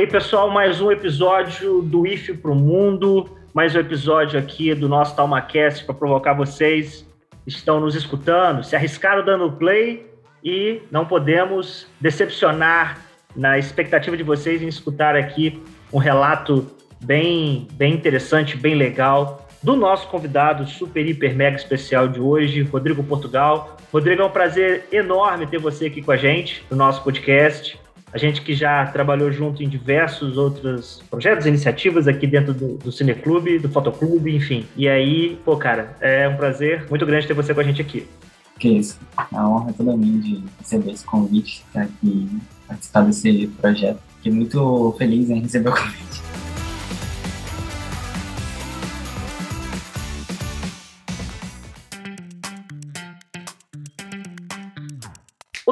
E aí, pessoal, mais um episódio do IF pro Mundo, mais um episódio aqui do nosso TalmaCast para provocar vocês estão nos escutando, se arriscaram dando play e não podemos decepcionar na expectativa de vocês em escutar aqui um relato bem, bem interessante, bem legal do nosso convidado super, hiper, mega especial de hoje, Rodrigo Portugal. Rodrigo, é um prazer enorme ter você aqui com a gente no nosso podcast. A gente que já trabalhou junto em diversos outros projetos, iniciativas aqui dentro do, do Cineclube, do Fotoclube, enfim. E aí, pô, cara, é um prazer muito grande ter você com a gente aqui. Que isso. É uma honra toda minha de receber esse convite, estar aqui participar desse projeto. Fiquei muito feliz em receber o convite.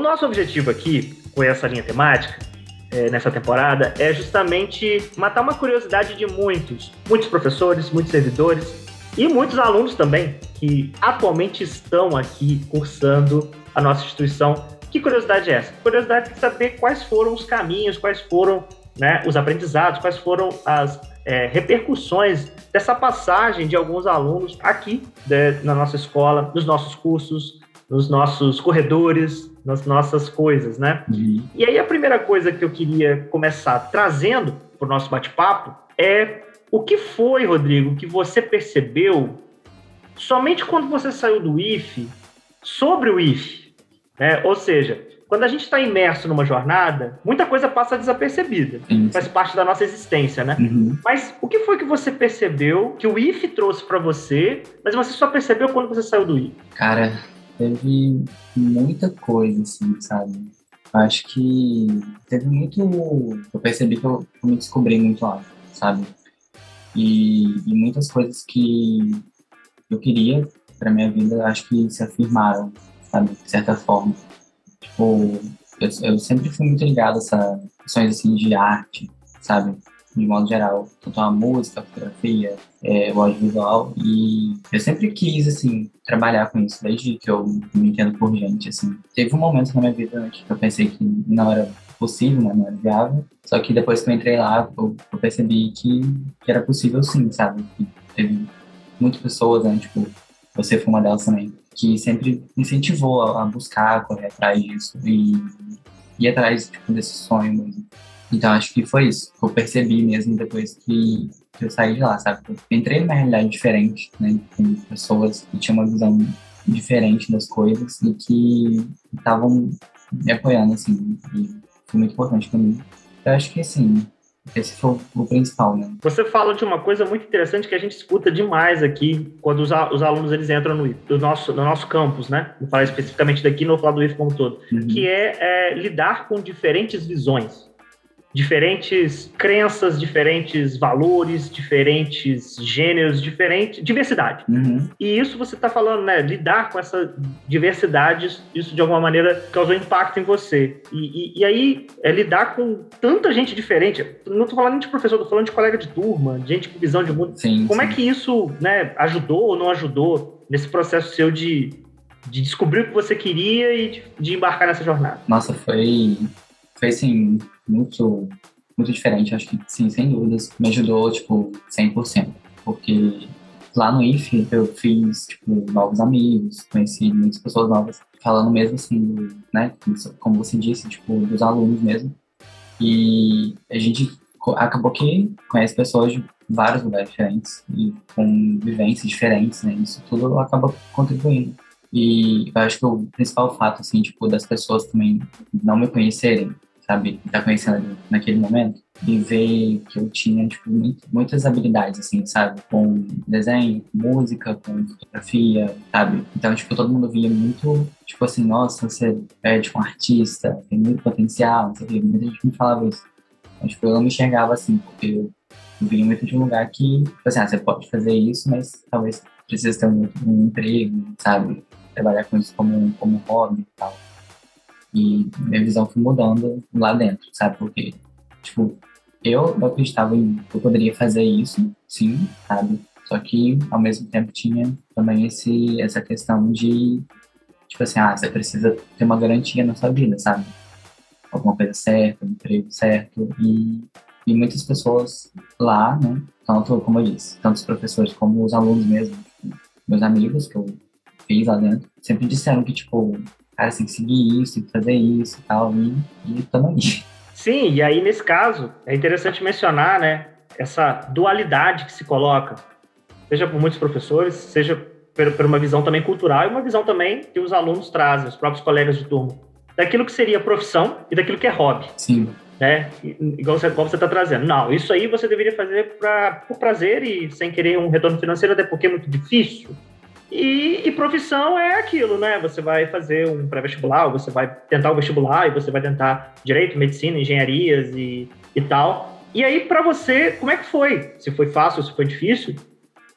Nosso objetivo aqui, com essa linha temática, é, nessa temporada, é justamente matar uma curiosidade de muitos, muitos professores, muitos servidores e muitos alunos também, que atualmente estão aqui cursando a nossa instituição. Que curiosidade é essa? Curiosidade de saber quais foram os caminhos, quais foram né, os aprendizados, quais foram as é, repercussões dessa passagem de alguns alunos aqui né, na nossa escola, nos nossos cursos, nos nossos corredores, nas nossas coisas, né? E E aí a primeira coisa que eu queria começar trazendo para o nosso bate-papo é o que foi, Rodrigo, que você percebeu somente quando você saiu do IFE sobre o IFE, né? Ou seja, quando a gente está imerso numa jornada, muita coisa passa desapercebida, sim, faz parte da nossa existência, né? Uhum. Mas o que foi que você percebeu que o IFE trouxe para você, mas você só percebeu quando você saiu do IFE? Cara, teve muita coisa, assim, sabe? Acho que teve muito. Eu percebi que eu, me descobri muito lá, sabe? E, e muitas coisas que eu queria pra minha vida, acho que se afirmaram, sabe? De certa forma. Tipo, eu, eu sempre fui muito ligado a essa questões assim de arte, sabe? De modo geral, tanto a música, a fotografia, é, o audiovisual, e eu sempre quis, assim, trabalhar com isso, desde que eu me entendo por gente, assim. Teve um momento na minha vida que eu pensei que não era possível, né, não era viável, só que depois que eu entrei lá, eu, eu percebi que, que era possível sim, sabe? Que teve muitas pessoas, né, tipo, você foi uma delas também, que sempre incentivou a, a buscar, correr atrás disso e ir atrás, tipo, desse sonho mesmo. Então, acho que foi isso eu percebi mesmo depois que eu saí de lá, sabe? Eu entrei numa realidade diferente, né? Com pessoas que tinham uma visão diferente das coisas e que estavam me apoiando, assim. E foi muito importante para mim. Eu acho que, assim, esse foi o, principal, né? Você fala de uma coisa muito interessante que a gente escuta demais aqui quando os, os alunos eles entram no, do nosso, no nosso campus, né? Vou falar especificamente daqui, não vou falar do IF como um todo. Uhum. Que é, é lidar com diferentes visões, diferentes crenças, diferentes valores, diferentes gêneros, diferente diversidade. Uhum. E isso você está falando, né? Lidar com essa diversidade, isso de alguma maneira causou impacto em você. E, e- e aí, é lidar com tanta gente diferente. Não estou falando de professor, estou falando de colega de turma, de gente com visão de mundo. Sim, Como é sim. que isso né, ajudou ou não ajudou nesse processo seu de, de descobrir o que você queria e de, de embarcar nessa jornada? Nossa, foi, foi assim, muito, muito diferente. Acho que, sim, sem dúvidas, me ajudou, tipo, 100%. Porque lá no IFE eu fiz, tipo, novos amigos, conheci muitas pessoas novas, falando mesmo assim, do, né, como você disse, tipo, dos alunos mesmo. E a gente acabou que conhece pessoas de vários lugares diferentes e com vivências diferentes, né? Isso tudo acaba contribuindo. E eu acho que o principal fato, assim, tipo, das pessoas também não me conhecerem, sabe? Estar conhecendo naquele momento, e ver que eu tinha tipo, muitas habilidades, assim, sabe? Com desenho, música, com fotografia, sabe? Então, tipo, todo mundo via muito, tipo assim, nossa, você é, tipo, um artista, tem muito potencial, quê. Muita gente me falava isso. Então, tipo, eu não me enxergava assim, porque eu vinha muito de um lugar que, tipo assim, ah, você pode fazer isso, mas talvez precise ter um, um emprego, sabe? Trabalhar com isso como, como hobby e tal. E minha visão foi mudando lá dentro, sabe? Porque, tipo, eu acreditava em eu poderia fazer isso, sim, sabe? Só que, ao mesmo tempo, tinha também esse, essa questão de, tipo assim, ah, você precisa ter uma garantia na sua vida, sabe? Alguma coisa certa, um emprego certo. E, e muitas pessoas lá, né? Tanto, como eu disse, tanto os professores como os alunos mesmo, tipo, meus amigos que eu fiz lá dentro, sempre disseram que, tipo, cara, você tem que seguir isso, tem que fazer isso e tal, e, e tamo aí. Sim, e aí nesse caso é interessante mencionar, né, essa dualidade que se coloca, seja por muitos professores, seja por, por uma visão também cultural e uma visão também que os alunos trazem, os próprios colegas de turma, daquilo que seria profissão e daquilo que é hobby. Sim. Né? Igual você está trazendo. Não, isso aí você deveria fazer pra, por prazer e sem querer um retorno financeiro, até porque é muito difícil. E, e, profissão é aquilo, né? Você vai fazer um pré-vestibular, você vai tentar o vestibular e você vai tentar direito, medicina, engenharias e, e tal. E aí, para você, como é que foi? Se foi fácil, se foi difícil?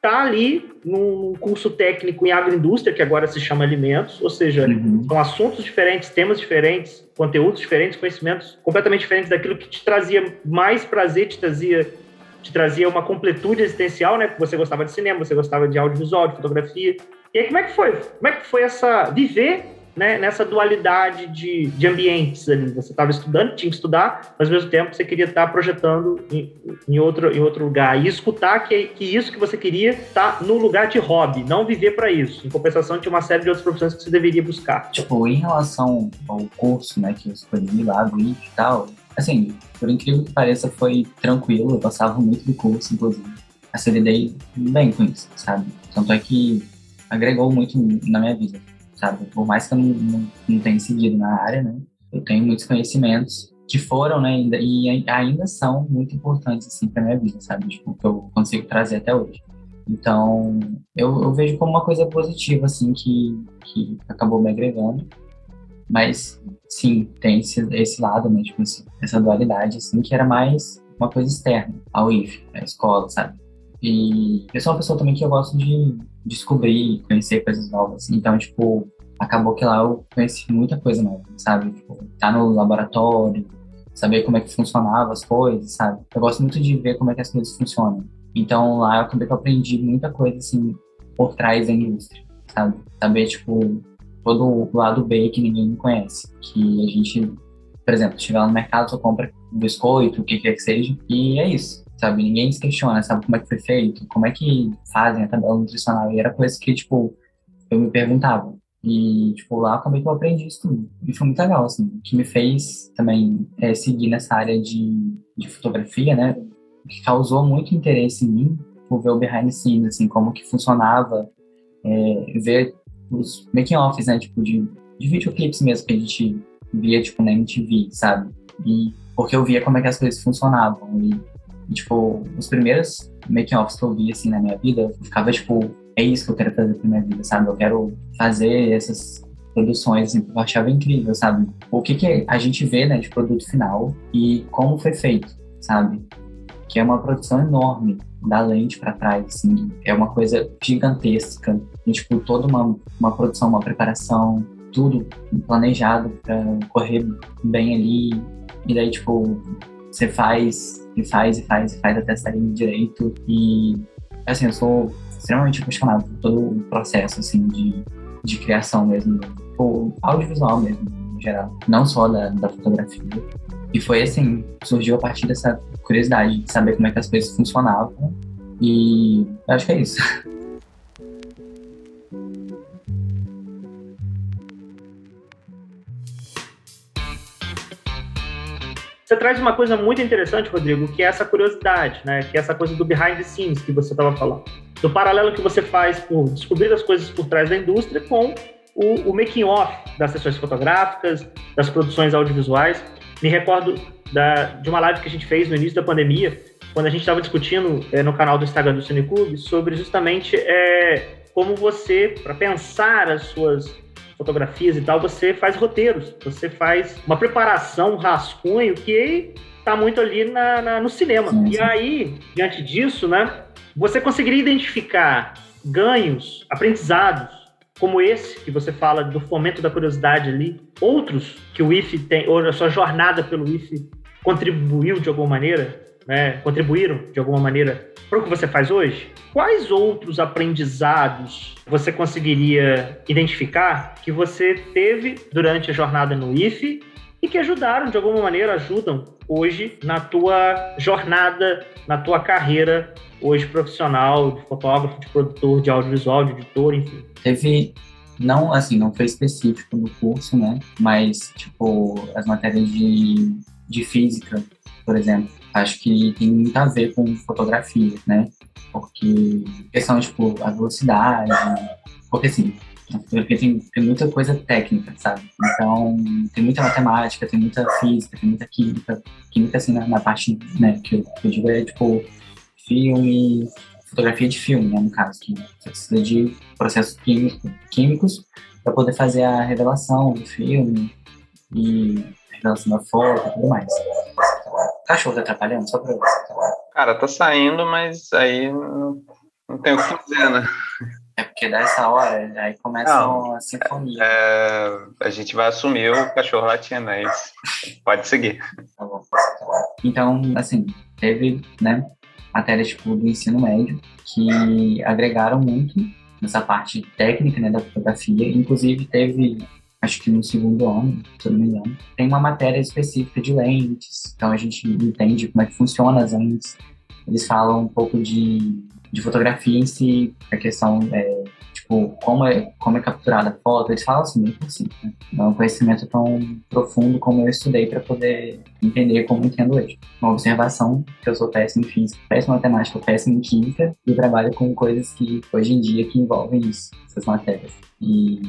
Tá ali num curso técnico em agroindústria, que agora se chama alimentos, ou seja, uhum. são assuntos diferentes, temas diferentes, conteúdos diferentes, conhecimentos completamente diferentes daquilo que te trazia mais prazer, te trazia te trazia uma completude existencial, né? Você gostava de cinema, você gostava de audiovisual, de fotografia. E aí, como é que foi? Como é que foi essa viver né, nessa dualidade de, de ambientes ali? Você estava estudando, tinha que estudar, mas ao mesmo tempo você queria estar projetando em, em, outro, em outro lugar. E escutar que, que isso que você queria está no lugar de hobby, não viver para isso. Em compensação, tinha uma série de outras profissões que você deveria buscar. Tipo, em relação ao curso né, que eu escolhi lá, do e tal, Assim, por incrível que pareça, foi tranquilo, eu passava muito do curso, inclusive. Assim, lidei bem com isso, sabe? Tanto é que agregou muito na minha vida, sabe? Por mais que eu não, não, não tenha seguido na área, né? Eu tenho muitos conhecimentos que foram, né, ainda, e ainda são muito importantes, assim, pra minha vida, sabe? Tipo, que eu consigo trazer até hoje. Então, eu, eu vejo como uma coisa positiva, assim, que, que acabou me agregando. Mas, sim, tem esse, esse lado, né? Tipo, essa dualidade, assim, que era mais uma coisa externa ao IF, à escola, sabe? E eu sou uma pessoa também que eu gosto de descobrir, conhecer coisas novas. Então, tipo, acabou que lá eu conheci muita coisa nova, sabe? Tipo, tá no laboratório, saber como é que funcionava as coisas, sabe? Eu gosto muito de ver como é que as coisas funcionam. Então, lá eu acabei que eu aprendi muita coisa, assim, por trás da indústria, sabe? Saber, tipo, todo o lado B que ninguém conhece. Que a gente, por exemplo, chegar no mercado, só compra um biscoito, o que quer que seja, e é isso. Sabe, ninguém se questiona, sabe como é que foi feito, como é que fazem a tabela nutricional. E era coisa que, tipo, eu me perguntava. E, tipo, lá acabei que eu aprendi isso tudo. E foi muito legal, assim. O que me fez também é, seguir nessa área de, de fotografia, né? Que causou muito interesse em mim, por ver o behind the scenes, assim, como que funcionava, é, ver os making-offs, né? Tipo, de, de videoclipes mesmo que a gente via, tipo, na MTV, sabe? E porque eu via como é que as coisas funcionavam. E, e tipo, os primeiros making-offs que eu via, assim, na minha vida, eu ficava, tipo, é isso que eu quero fazer pra minha vida, sabe? Eu quero fazer essas produções, assim, eu achava incrível, sabe? O que que a gente vê, né, de produto final e como foi feito, sabe? Que é uma produção enorme da lente para trás, assim, é uma coisa gigantesca e, tipo, toda uma, uma produção, uma preparação, tudo planejado para correr bem ali. E daí, tipo, você faz e faz e faz e faz até sair direito. E, assim, eu sou extremamente apaixonado por todo o processo, assim, de, de criação mesmo, o audiovisual mesmo, em geral. Não só da, da fotografia. E foi assim, surgiu a partir dessa curiosidade de saber como é que as coisas funcionavam. E acho que é isso. Você traz uma coisa muito interessante, Rodrigo, que é essa curiosidade, né? Que é essa coisa do behind the scenes que você estava falando. Do paralelo que você faz por descobrir as coisas por trás da indústria com o, o making off das sessões fotográficas, das produções audiovisuais. Me recordo da, de uma live que a gente fez no início da pandemia, quando a gente estava discutindo é, no canal do Instagram do Cineclube sobre justamente é, como você, para pensar as suas fotografias e tal, você faz roteiros, você faz uma preparação, um rascunho que está muito ali na, na, no cinema. Sim, sim. E aí, diante disso, né, você conseguiria identificar ganhos, aprendizados, como esse que você fala do fomento da curiosidade ali, outros que o IFE tem, ou a sua jornada pelo IFE contribuiu de alguma maneira, né, contribuíram de alguma maneira para o que você faz hoje? Quais outros aprendizados você conseguiria identificar que você teve durante a jornada no IFE e que ajudaram de alguma maneira, ajudam hoje na tua jornada, na tua carreira hoje profissional, de fotógrafo, de produtor, de audiovisual, de editor, enfim? Teve, não, assim, não foi específico no curso, né? Mas, tipo, as matérias de, de física, por exemplo, acho que tem muito a ver com fotografia, né? Porque questão, tipo, a velocidade, porque assim, porque tem, tem muita coisa técnica, sabe? Então, tem muita matemática, tem muita física, tem muita química. Química, assim, na, na parte, né, que eu, que eu digo é, tipo, filme, fotografia de filme, né, no caso, que você precisa de processos químico, químicos para poder fazer a revelação do filme e a revelação da foto e tudo mais. O cachorro tá atrapalhando? Só pra Cara, tá saindo, mas aí não, não tem o que dizer, né? Porque dessa hora, aí começa não, a sinfonia. É, a gente vai assumir o cachorro latindo, é isso. Pode seguir. Tá. Então, assim, teve, né, matérias tipo, do ensino médio que agregaram muito nessa parte técnica né, da fotografia. Inclusive, teve, acho que no segundo ano, se eu não me engano, tem uma matéria específica de lentes. Então, a gente entende como é que funciona as lentes. Eles falam um pouco de, de fotografia em si, a questão é, como é, como é capturada a foto, eles falam assim, meio por né? Não é um conhecimento tão profundo como eu estudei para poder entender como entendo hoje. Uma observação que eu sou péssimo em física, péssimo em matemática, péssimo em química e trabalho com coisas que hoje em dia que envolvem isso, essas matérias. E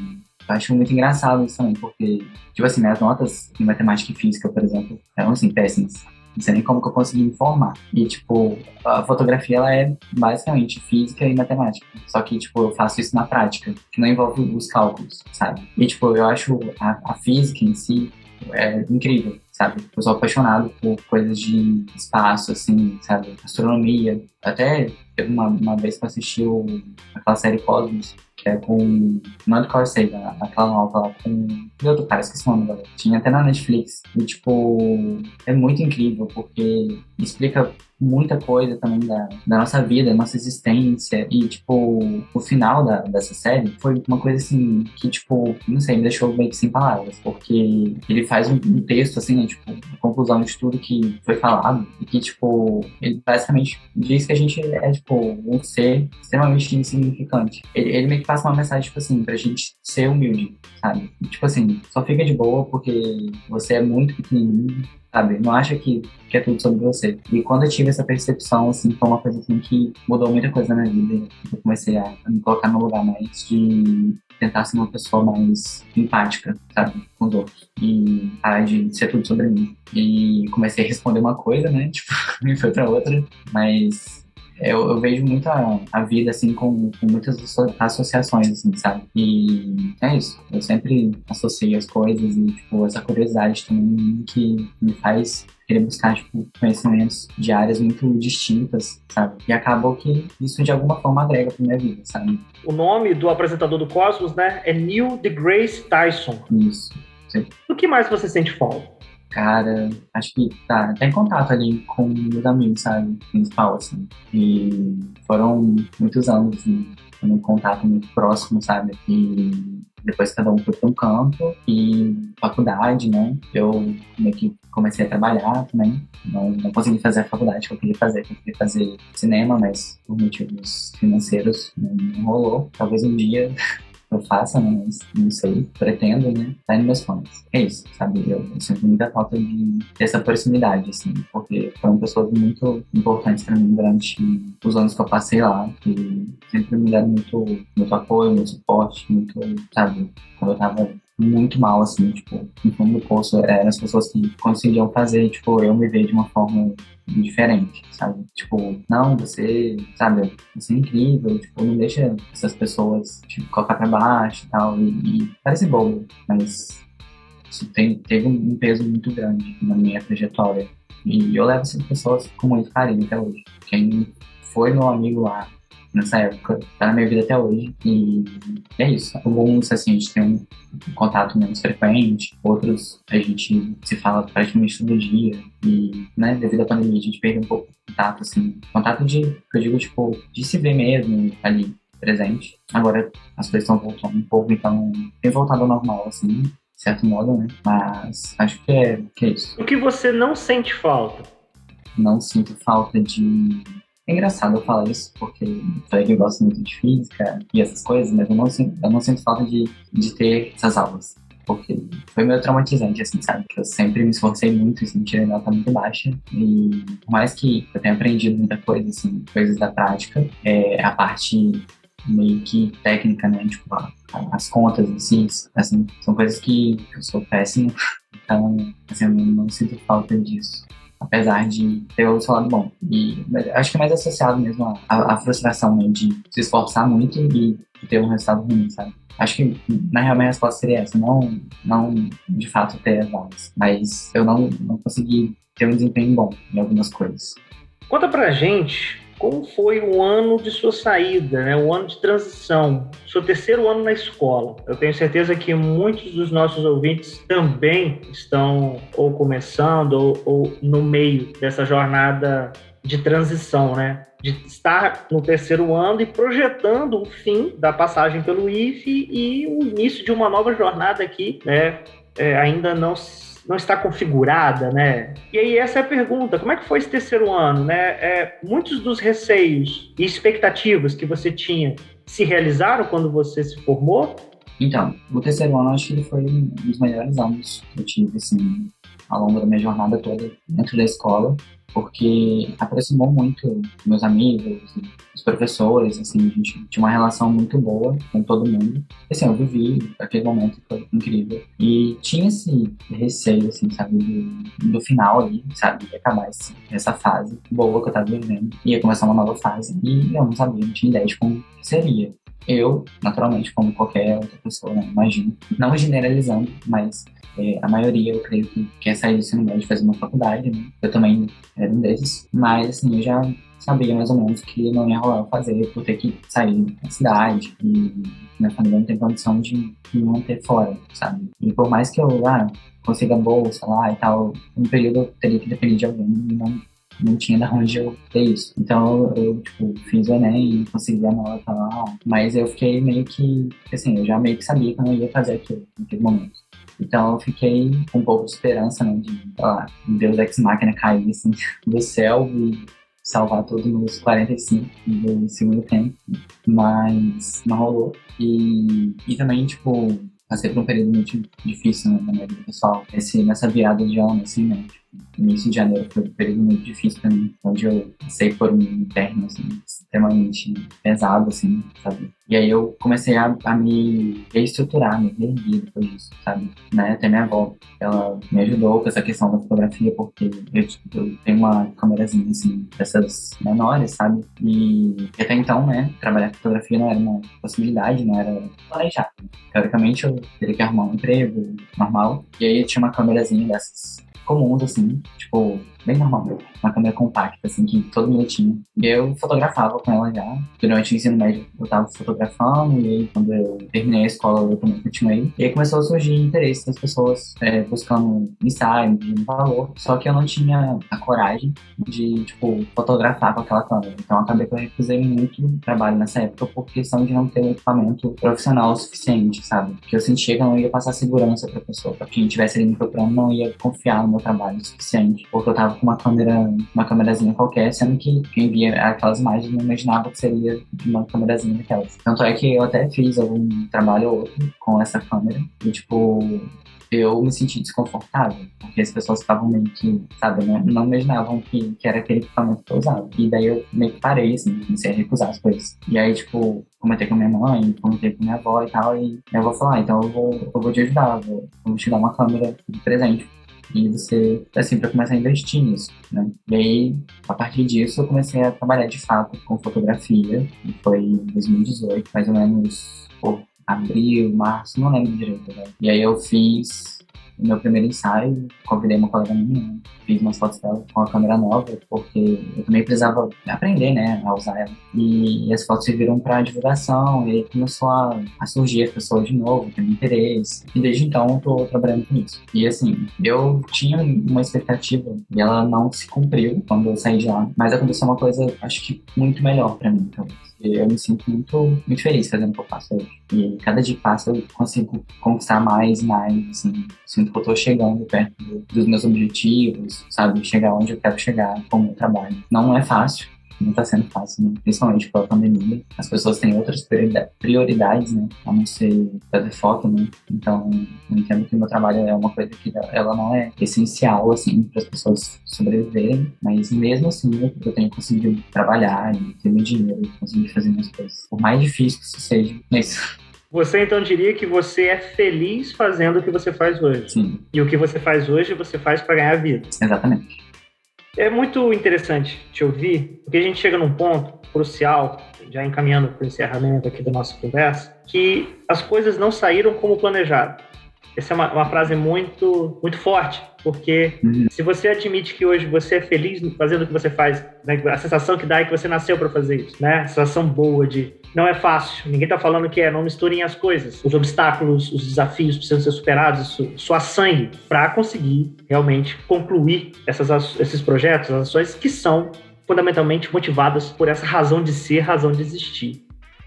eu acho muito engraçado isso também, porque, tipo assim, minhas notas em matemática e física, por exemplo, eram assim, péssimas. Não sei nem como que eu consegui me formar. E, tipo, a fotografia, ela é basicamente física e matemática. Só que, tipo, eu faço isso na prática, que não envolve os cálculos, sabe? E, tipo, eu acho a, a física em si é incrível, sabe? Eu sou apaixonado por coisas de espaço, assim, sabe? Astronomia. Até uma, uma vez que eu assisti o, aquela série Cosmos, que é com Mando Corsey, aquela nova lá com e outro cara, esqueci o nome agora. Tinha até na Netflix. E, tipo, é muito incrível, porque explica muita coisa também da, da nossa vida, da nossa existência. E, tipo, o final da, dessa série foi uma coisa assim que, tipo, não sei, me deixou meio que sem palavras. Porque ele faz um, um texto, assim, né? Tipo, conclusão de tudo que foi falado. E que, tipo, ele basicamente diz que a gente é, tipo, um ser extremamente insignificante. Ele, ele meio que passa uma mensagem, tipo assim, pra gente ser humilde, sabe? E, tipo assim, só fica de boa porque você é muito pequenininho sabe? Não acha que, que é tudo sobre você. E quando eu tive essa percepção, assim, foi uma coisa assim, que mudou muita coisa na minha vida. Eu comecei a, me colocar no lugar mais de tentar ser uma pessoa mais empática, sabe, com os outros. E parar de ser tudo sobre mim. E comecei a responder uma coisa, né, tipo, e foi pra outra, mas eu, eu, vejo muito a, a vida, assim, com, com, muitas associações, assim, sabe? E é isso. Eu sempre associo as coisas e, tipo, essa curiosidade também que me faz querer buscar, tipo, conhecimentos de áreas muito distintas, sabe? E acabou que isso, de alguma forma, agrega pra minha vida, sabe? O nome do apresentador do Cosmos, né, é Neil deGrasse Tyson. Isso. Sim. O que mais você sente falta? Cara, acho que tá, tá em contato ali com meus amigos, sabe? Principal, assim. E foram muitos anos em um contato muito próximo, sabe? E depois cada um foi para um campo e faculdade, né? Eu meio que comecei a trabalhar também. Não, não consegui fazer a faculdade que eu queria fazer, eu queria fazer cinema, mas por motivos financeiros não rolou. Talvez um dia eu faça, né? Mas não sei, pretendo, né? Tá nos meus planos. É isso, sabe? Eu, eu sinto muita falta de essa proximidade, assim, porque foram pessoas muito importantes pra mim durante os anos que eu passei lá, e sempre me deram muito, muito apoio, muito suporte, muito, sabe? Quando eu tava muito mal, assim, tipo, no fundo do poço, eram as pessoas que conseguiam fazer, tipo, eu me ver de uma forma diferente, sabe? Tipo, não, você, sabe, você é incrível, tipo, não deixa essas pessoas, tipo, colocar pra baixo e tal, e, e parece bobo, mas isso tem, teve um peso muito grande na minha trajetória. E eu levo essas pessoas com muito carinho até hoje. Quem foi meu amigo lá nessa época, tá na minha vida até hoje. E é isso. Alguns, assim, a gente tem um contato menos frequente, outros a gente se fala praticamente todo dia. E, né, devido à pandemia, a gente perde um pouco o contato, assim. Contato de, que eu digo, tipo, de se ver mesmo ali, presente. Agora as coisas estão voltando um pouco, então tem voltado ao normal, assim, de certo modo, né? Mas acho que é, que é isso. O que você não sente falta? Não sinto falta de é engraçado eu falar isso, porque falei que eu gosto muito de física e essas coisas, mas eu não sinto, eu não sinto falta de, de ter essas aulas. Porque foi meio traumatizante, assim, sabe? Que eu sempre me esforcei muito, assim, tirei nota muito baixa. E por mais que eu tenha aprendido muita coisa, assim, coisas da prática, é, a parte meio que técnica, né? Tipo, a, as contas, assim, assim, são coisas que eu sou péssimo. Então, assim, eu não sinto falta disso apesar de ter o seu lado bom. E acho que é mais associado mesmo à, frustração, né, de se esforçar muito e ter um resultado ruim, sabe? Acho que, na real, minha resposta seria essa, não, não de fato ter as mas eu não, não consegui ter um desempenho bom em algumas coisas. Conta pra gente como foi o ano de sua saída, né? o ano de transição, seu terceiro ano na escola? Eu tenho certeza que muitos dos nossos ouvintes também estão ou começando ou, ou no meio dessa jornada de transição, né? De estar no terceiro ano e projetando o fim da passagem pelo IFE e o início de uma nova jornada aqui, né? É, ainda não não está configurada, né? E aí essa é a pergunta, como é que foi esse terceiro ano, né? É, muitos dos receios e expectativas que você tinha se realizaram quando você se formou? Então, o terceiro ano acho que ele foi um dos melhores anos que eu tive, assim, ao longo da minha jornada toda dentro da escola porque aproximou muito meus amigos, os professores, assim, a gente tinha uma relação muito boa com todo mundo. Assim, eu vivi aquele momento foi incrível. E tinha esse receio, assim, sabe, do, do final ali, sabe, de acabar esse, essa fase boa que eu tava vivendo. Ia começar uma nova fase. E eu não sabia, não tinha ideia de como seria. Eu, naturalmente, como qualquer outra pessoa, né, imagino, não generalizando, mas é, a maioria, eu creio que quer sair do ensino médio e fazer uma faculdade, né? Eu também era um desses. Mas, assim, eu já sabia mais ou menos que não ia rolar fazer por ter que sair da cidade e minha família não tem condição de me manter fora, sabe? E por mais que eu ah, consiga bolsa lá e tal, no período eu teria que depender de alguém e não, não tinha de onde eu ter isso. Então eu, tipo, fiz o Enem consegui a nota lá, mas eu fiquei meio que, assim, eu já meio que sabia que eu não ia fazer aquilo naquele momento. Então eu fiquei com um pouco de esperança, né, de, sei lá, Deus Ex Machina cair assim, do céu e salvar todos nos 45 do segundo tempo, mas não rolou. E, e também, tipo, passei por um período muito difícil né, na pessoal, esse, nessa virada de ano, assim, né, tipo, início de janeiro foi um período muito difícil pra mim, onde eu passei por um interno, assim, extremamente pesado, assim, sabe? E aí eu comecei a, a me reestruturar, me reerguer depois disso, sabe? Né? Até minha avó, ela me ajudou com essa questão da fotografia, porque eu, eu tenho uma câmerazinha, assim, dessas menores, sabe? E até então, né, trabalhar com fotografia não era uma possibilidade, não era planejado. Teoricamente, eu teria que arrumar um emprego normal. E aí eu tinha uma câmerazinha dessas comuns, assim, tipo, bem normal. Uma câmera compacta, assim, que todo mundo tinha. E eu fotografava com ela já. Durante o ensino médio eu tava fotografando, e aí quando eu terminei a escola eu também continuei. E aí começou a surgir interesse das pessoas é, buscando ensaio, de valor. Só que eu não tinha a coragem de, tipo, fotografar com aquela câmera. Então acabei que eu recusei muito trabalho nessa época por questão de não ter um equipamento profissional o suficiente, sabe? Porque eu sentia que eu não ia passar segurança pra pessoa. Pra quem estivesse ali me procurando não ia confiar no meu trabalho o suficiente. Porque eu tava com uma câmera, uma câmerazinha qualquer, sendo que quem via aquelas imagens não imaginava que seria uma câmerazinha daquelas. Tanto é que eu até fiz algum trabalho ou outro com essa câmera e, tipo, eu me senti desconfortável, porque as pessoas estavam meio que, sabe, não, não imaginavam que, que era aquele equipamento que eu usava. E daí eu meio que parei, assim, comecei a recusar as coisas. E aí, tipo, comentei com minha mãe, comentei com minha avó e tal, e minha avó falou, ah, então eu vou, eu vou te ajudar, eu vou, eu vou te dar uma câmera de presente e você, assim, para começar a investir nisso, né? E aí, a partir disso, eu comecei a trabalhar de fato com fotografia, e foi em 2018, mais ou menos, abril, março, não lembro direito, né? E aí eu fiz o meu primeiro ensaio, convidei uma colega minha, fiz umas fotos dela com a câmera nova, porque eu também precisava aprender, né, a usar ela. E, as fotos serviram para divulgação, e aí começou a, a surgir as pessoas de novo, tendo interesse. E desde então eu tô trabalhando com isso. E assim, eu tinha uma expectativa e ela não se cumpriu quando eu saí de lá, mas aconteceu uma coisa, acho que muito melhor para mim, talvez eu me sinto muito, muito feliz fazendo o que eu faço hoje. E cada dia que passa eu consigo conquistar mais e mais, assim, sinto que eu tô chegando perto do, dos meus objetivos, sabe? Chegar onde eu quero chegar com o meu trabalho. Não é fácil, não está sendo fácil, né? principalmente pela pandemia. As pessoas têm outras prioridades, né? A não ser fazer foto, né? Então, eu entendo que o meu trabalho é uma coisa que ela não é essencial, assim, para as pessoas sobreviverem, mas mesmo assim eu tenho conseguido trabalhar e ter meu dinheiro e conseguir fazer minhas coisas. Por mais difícil que isso seja, é isso. Você então diria que você é feliz fazendo o que você faz hoje. Sim. E o que você faz hoje, você faz para ganhar vida. Exatamente. É muito interessante te ouvir, porque a gente chega num ponto crucial, já encaminhando para o encerramento aqui da nossa conversa, que as coisas não saíram como planejado. Essa é uma, uma frase muito, muito forte, porque uhum. se você admite que hoje você é feliz fazendo o que você faz, né, a sensação que dá é que você nasceu para fazer isso, né? A sensação boa de não é fácil. Ninguém está falando que é, não misturem as coisas. Os obstáculos, os desafios precisam ser superados, isso, suar sangue para conseguir realmente concluir essas, esses projetos, as ações que são fundamentalmente motivadas por essa razão de ser, razão de existir.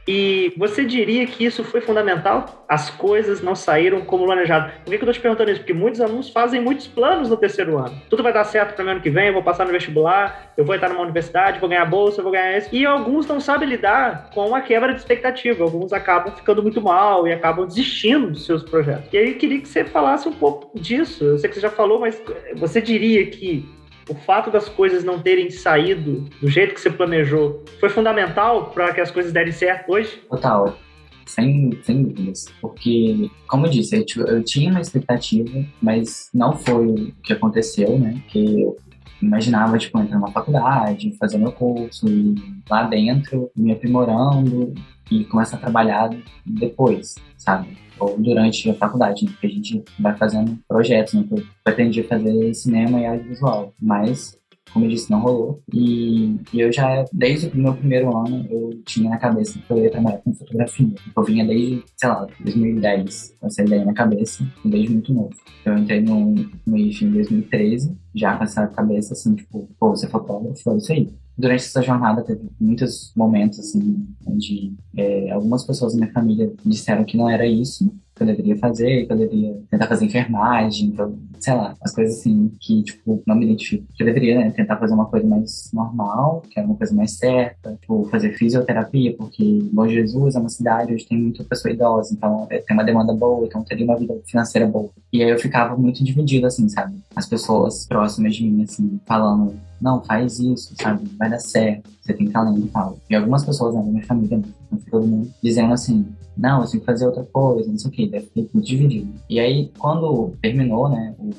E você diria que isso foi fundamental? As coisas não saíram como planejado. Por que, eu estou te perguntando isso? Porque muitos alunos fazem muitos planos no terceiro ano. Tudo vai dar certo para o ano que vem, eu vou passar no vestibular, eu vou entrar numa universidade, vou ganhar bolsa, vou ganhar isso. E alguns não sabem lidar com a quebra de expectativa. Alguns acabam ficando muito mal e acabam desistindo dos seus projetos. E aí eu queria que você falasse um pouco disso. Eu sei que você já falou, mas você diria que o fato das coisas não terem saído do jeito que você planejou foi fundamental para que as coisas derem certo hoje? Total. Sem, sem dúvidas. Porque, como eu disse, eu, eu tinha uma expectativa, mas não foi o que aconteceu, né? Que eu imaginava, tipo, entrar numa faculdade, fazer meu curso e lá dentro me aprimorando e começar a trabalhar depois, sabe? Ou durante a faculdade, né? porque a gente vai fazendo projetos, né? Eu pretendia fazer cinema e audiovisual, mas como eu disse, não rolou. E, eu já, desde o meu primeiro ano, eu tinha na cabeça que eu ia trabalhar com fotografia. Eu vinha desde, sei lá, 2010, com essa ideia na cabeça, desde muito novo. Eu entrei no, no IF em 2013, já com essa cabeça assim, tipo, pô, você é fotógrafo, é isso aí durante essa jornada teve muitos momentos assim onde é, algumas pessoas da minha família disseram que não era isso que eu deveria fazer, que eu deveria tentar fazer enfermagem, eu, sei lá, as coisas assim que, tipo, não me identifico. Que eu deveria, né, tentar fazer uma coisa mais normal, que era uma coisa mais certa, tipo, fazer fisioterapia, porque Bom Jesus é uma cidade onde tem muita pessoa idosa, então é, tem uma demanda boa, então teria uma vida financeira boa. E aí eu ficava muito dividido, assim, sabe? As pessoas próximas de mim, assim, falando, não, faz isso, sabe? Vai dar certo, você tem talento e tal. E algumas pessoas né, da minha família, todo mundo, dizendo assim, não, eu tenho que fazer outra coisa, não sei o que, deve ter muito dividido. E aí, quando terminou, né, o,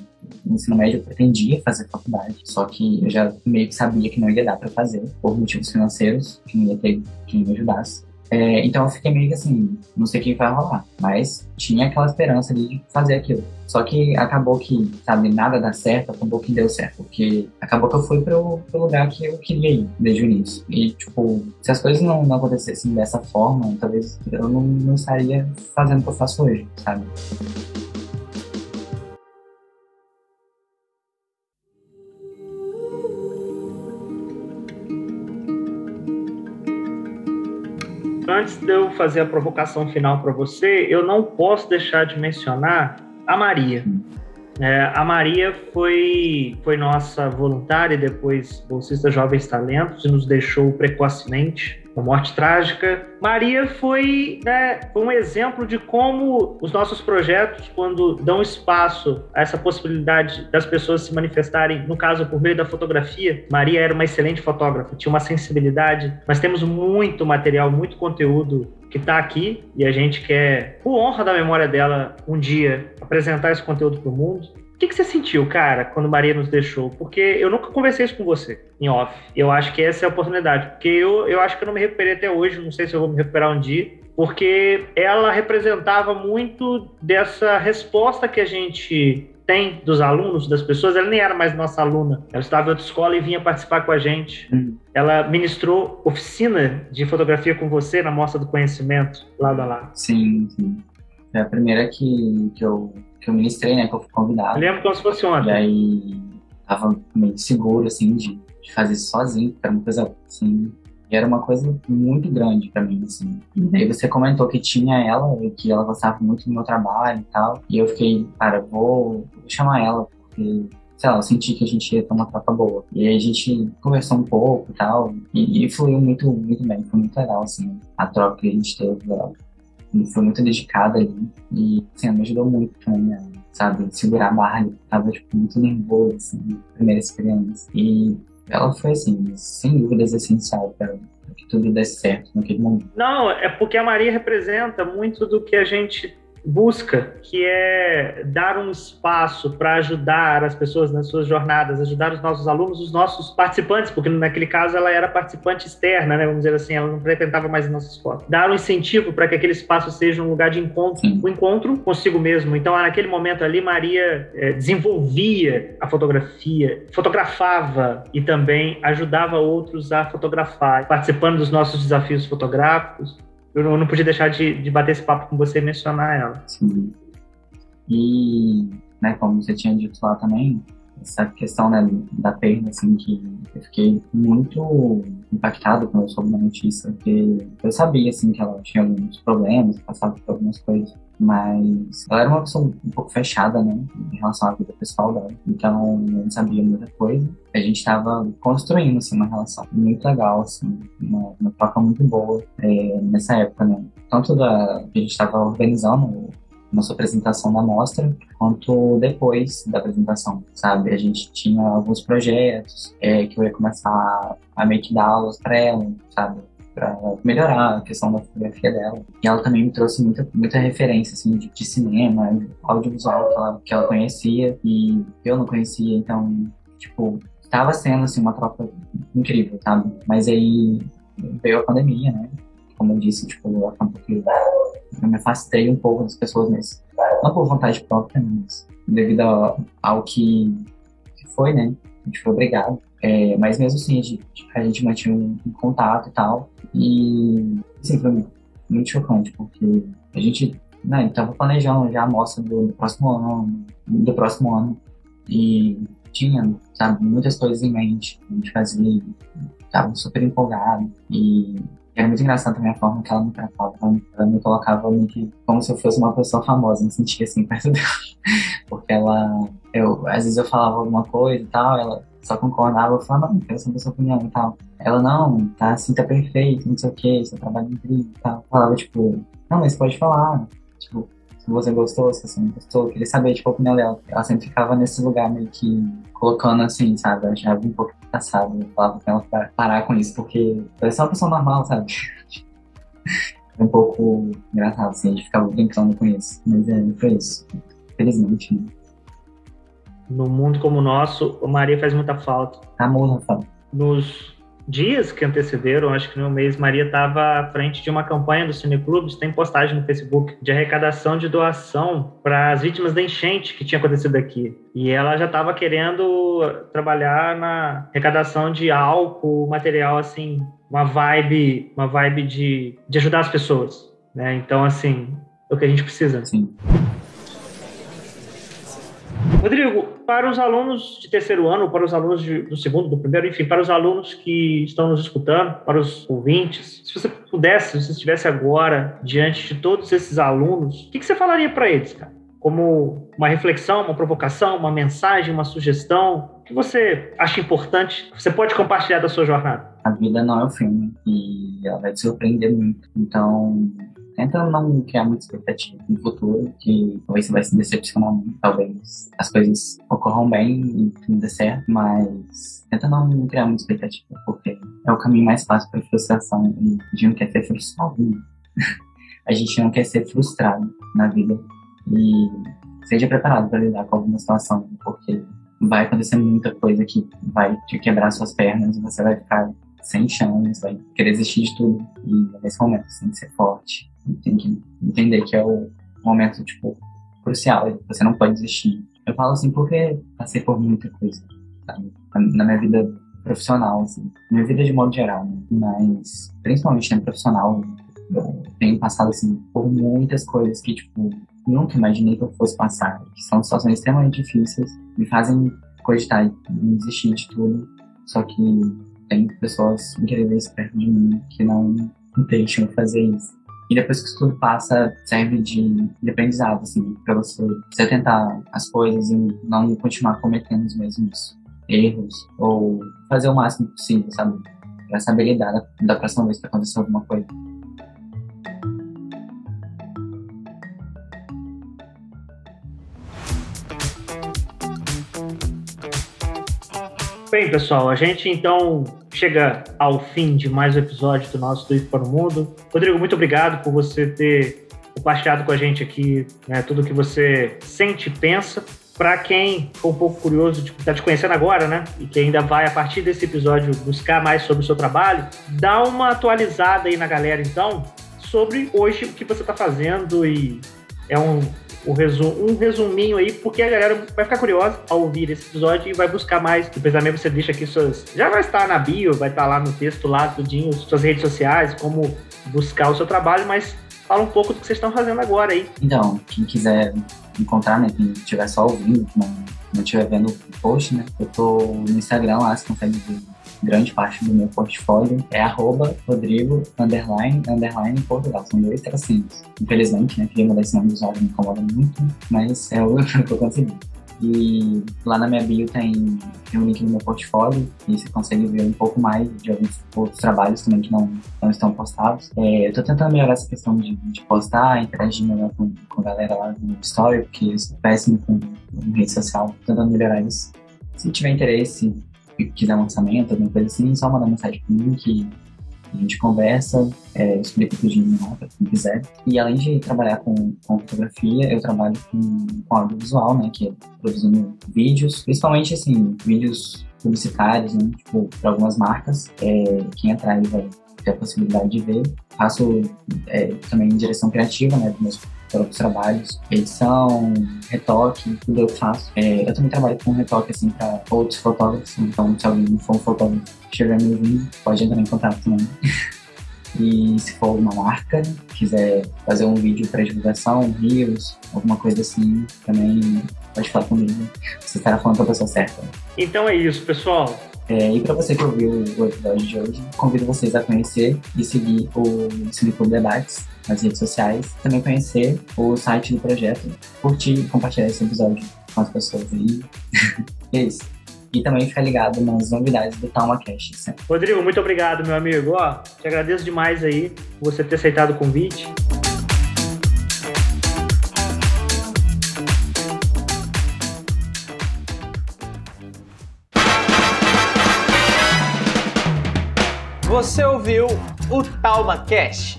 ensino médio, eu pretendia fazer faculdade, só que eu já meio que sabia que não ia dar para fazer, por motivos financeiros, que não ia ter quem me ajudasse. É, então eu fiquei meio que assim, não sei o que vai rolar, mas tinha aquela esperança de fazer aquilo. Só que acabou que, sabe, nada dá certo, acabou que deu certo, porque acabou que eu fui pro, pro lugar que eu queria ir desde o início. E, tipo, se as coisas não, não acontecessem dessa forma, talvez eu não, não estaria fazendo o que eu faço hoje, sabe? Antes de eu fazer a provocação final para você, eu não posso deixar de mencionar a Maria. É, a Maria foi, foi nossa voluntária e depois bolsista Jovens Talentos e nos deixou precocemente uma morte trágica. Maria foi, né, um exemplo de como os nossos projetos, quando dão espaço a essa possibilidade das pessoas se manifestarem, no caso, por meio da fotografia, Maria era uma excelente fotógrafa, tinha uma sensibilidade. Nós temos muito material, muito conteúdo que está aqui e a gente quer, por honra da memória dela, um dia apresentar esse conteúdo para o mundo. O que, que, você sentiu, cara, quando Maria nos deixou? Porque eu nunca conversei isso com você em off. Eu acho que essa é a oportunidade. Porque eu, eu acho que eu não me recuperei até hoje, não sei se eu vou me recuperar um dia. Porque ela representava muito dessa resposta que a gente tem dos alunos, das pessoas. Ela nem era mais nossa aluna. Ela estava em outra escola e vinha participar com a gente. Uhum. Ela ministrou oficina de fotografia com você na Mostra do Conhecimento, lado a lado. Sim, sim. É a primeira que, que eu que eu ministrei, né? Que eu fui convidado. Eu lembro como se fosse ontem. E aí tava meio seguro, assim, de, de fazer sozinho, que era uma coisa assim. E era uma coisa muito grande para mim, assim. E aí você comentou que tinha ela e que ela gostava muito do meu trabalho e tal. E eu fiquei, cara, vou, vou chamar ela, porque sei lá, eu senti que a gente ia ter uma troca boa. E aí a gente conversou um pouco e tal, e, e fluiu muito, muito bem, foi muito legal, assim, a troca que a gente teve e foi muito dedicada ali. E, assim, ela me ajudou muito também, sabe, segurar a barra. Eu tava, tipo, muito nervoso, assim, primeira experiência. E ela foi, assim, sem dúvidas, essencial para que tudo desse certo naquele momento. Não, é porque a Maria representa muito do que a gente busca, que é dar um espaço para ajudar as pessoas nas suas jornadas, ajudar os nossos alunos, os nossos participantes, porque naquele caso ela era participante externa, né, vamos dizer assim, ela não frequentava mais a nossa escola. Dar um incentivo para que aquele espaço seja um lugar de encontro, Sim. um encontro consigo mesmo. Então, naquele momento ali, Maria é, desenvolvia a fotografia, fotografava e também ajudava outros a fotografar, participando dos nossos desafios fotográficos, eu não podia deixar de, de bater esse papo com você e mencionar ela. Sim. E, né, como você tinha dito lá também, essa questão né, da perda, assim, que eu fiquei muito impactado quando eu soube da notícia, porque eu sabia, assim, que ela tinha alguns problemas, passava por algumas coisas, mas ela era uma pessoa um pouco fechada, né, em relação à vida pessoal dela, então não sabia muita coisa. A gente estava construindo, assim, uma relação muito legal, assim, uma, uma troca muito boa é, nessa época, né, tanto da que a gente estava organizando nossa apresentação da mostra, quanto depois da apresentação, sabe? A gente tinha alguns projetos é, que eu ia começar a meio que dar aulas para ela, sabe? Para melhorar a questão da fotografia dela. E ela também me trouxe muita, muita referência, assim, de, de cinema, audiovisual que ela, que ela conhecia e eu não conhecia, então, tipo, estava sendo, assim, uma troca incrível, sabe? Mas aí veio a pandemia, né? Como eu disse, tipo, acabou que eu me afastei um pouco das pessoas, mas não por vontade própria, mas devido ao, ao que, que foi, né? A gente foi obrigado. É, mas mesmo assim, a gente, a gente mantinha um, um, contato e tal. E, assim, foi muito chocante, porque a gente né, estava planejando já a mostra do, do, próximo ano, do próximo ano. E tinha, sabe, muitas coisas em mente. A gente fazia, estava super empolgado. E era muito engraçado também a forma que ela me tratava. Ela me colocava meio que como se eu fosse uma pessoa famosa, me sentia assim perto dela. Porque ela, eu, às vezes eu falava alguma coisa e tal, ela só concordava, eu falava, não, quero saber sua opinião e tal. Ela, não, tá assim, tá perfeito, não sei o que, seu trabalho é incrível e tal. Falava, tipo, não, mas pode falar. Tipo, se você gostou, se você não gostou, queria saber, tipo, a opinião dela. Ela sempre ficava nesse lugar meio que colocando assim, sabe? Eu achava um pouco passado, eu falava com ela pra parar com isso, porque parece uma pessoa normal, sabe? é um pouco engraçado, assim, a gente ficava brincando com isso. Mas é, foi isso. Felizmente. Né? No mundo como o nosso, a Maria faz muita falta. Amor, Rafael. Nos dias que antecederam, acho que no mês, Maria estava à frente de uma campanha do Cineclubes, tem postagem no Facebook, de arrecadação de doação para as vítimas da enchente que tinha acontecido aqui. E ela já estava querendo trabalhar na arrecadação de álcool, material assim, uma vibe, uma vibe de, de ajudar as pessoas. Né? Então, assim, é o que a gente precisa. Sim. Rodrigo, para os alunos de terceiro ano, para os alunos de, do segundo, do primeiro, enfim, para os alunos que estão nos escutando, para os ouvintes, se você pudesse, se você estivesse agora diante de todos esses alunos, o que, que você falaria para eles, cara? como uma reflexão, uma provocação, uma mensagem, uma sugestão? O que você acha importante? Você pode compartilhar da sua jornada? A vida não é um filme e ela vai te surpreender muito. Então, tenta não criar muita expectativa no futuro, que talvez você vai se decepcionar muito, talvez as coisas ocorram bem e tudo dê certo, mas tenta não criar muita expectativa, porque é o caminho mais fácil para frustração e a gente não quer ser frustrado. a gente não quer ser frustrado na vida e seja preparado para lidar com alguma situação, porque vai acontecer muita coisa que vai te quebrar suas pernas e você vai ficar sem chance, vai querer desistir de tudo. E nesse momento você tem que ser forte, tem que entender que é o momento, tipo, crucial, você não pode desistir. Eu falo assim porque passei por muita coisa, sabe? Na minha vida profissional, assim, na minha vida de modo geral, né? mas principalmente na profissional, eu tenho passado, assim, por muitas coisas que, tipo, nunca imaginei que eu fosse passar, que são situações extremamente difíceis, me fazem cogitar em desistir de tudo, só que tem pessoas incríveis perto de mim que não deixam fazer isso. E depois que isso tudo passa, serve de, de aprendizado, assim, pra você, você tentar as coisas e não continuar cometendo os mesmos erros, ou fazer o máximo possível, sabe? Pra saber lidar da, da próxima vez que acontecer alguma coisa. Bem, pessoal, a gente então chega ao fim de mais um episódio do nosso Do para o Mundo. Rodrigo, muito obrigado por você ter compartilhado com a gente aqui né, tudo o que você sente e pensa. Para quem for um pouco curioso de estar tá te conhecendo agora, né, e que ainda vai, a partir desse episódio, buscar mais sobre o seu trabalho, dá uma atualizada aí na galera, então, sobre hoje o que você está fazendo e é um um, um resuminho aí, porque a galera vai ficar curiosa ao ouvir esse episódio e vai buscar mais. Depois também você deixa aqui suas. Já vai estar na bio, vai estar lá no texto lá, tudinho, suas redes sociais, como buscar o seu trabalho, mas fala um pouco do que vocês estão fazendo agora aí. Então, quem quiser encontrar, né? Quem estiver só ouvindo, não, não estiver vendo o post, né? Eu tô no Instagram lá, você consegue ver grande parte do meu portfólio é arroba Rodrigo underline underline Portugal. São dois tracinhos. Infelizmente, né? Queria mudar esse nome do usuário, me incomoda muito, mas é o que eu consegui. E lá na minha bio tem, tem um link no meu portfólio e você consegue ver um pouco mais de alguns outros trabalhos também que não, não estão postados. É, eu tô tentando melhorar essa questão de, de postar, interagir melhor com, com a galera lá no Story, porque eu sou péssimo com, com rede social. Tentando melhorar isso. Se tiver interesse, quiser um alguma coisa assim, só mandar mensagem para mim que a gente conversa, é, explica tudinho lá para quem quiser. E além de trabalhar com, com fotografia, eu trabalho com, com audiovisual, né, que é produzindo vídeos, principalmente assim, vídeos publicitários, né, tipo, para algumas marcas. É, quem atrás vai ter a possibilidade de ver. Faço é, também direção criativa, né, dos meus próprios trabalhos, edição, retoque, tudo eu faço. É, eu também trabalho com retoque, assim, para outros fotógrafos, então se alguém for um fotógrafo estiver me ouvindo, pode entrar em contato também. E se for uma marca, quiser fazer um vídeo para divulgação, rios, alguma coisa assim, também pode falar comigo. Você estará falando com a pessoa certa. Então é isso, pessoal. É, e para você que ouviu o episódio de hoje, convido vocês a conhecer e seguir o Cineclube Debates nas redes sociais, também conhecer o site do projeto, curtir e compartilhar esse episódio com as pessoas aí. e é isso. E também ficar ligado nas novidades do TalmaCast. Sempre. Rodrigo, muito obrigado, meu amigo. Ó, te agradeço demais aí por você ter aceitado o convite. Você ouviu o TalmaCast,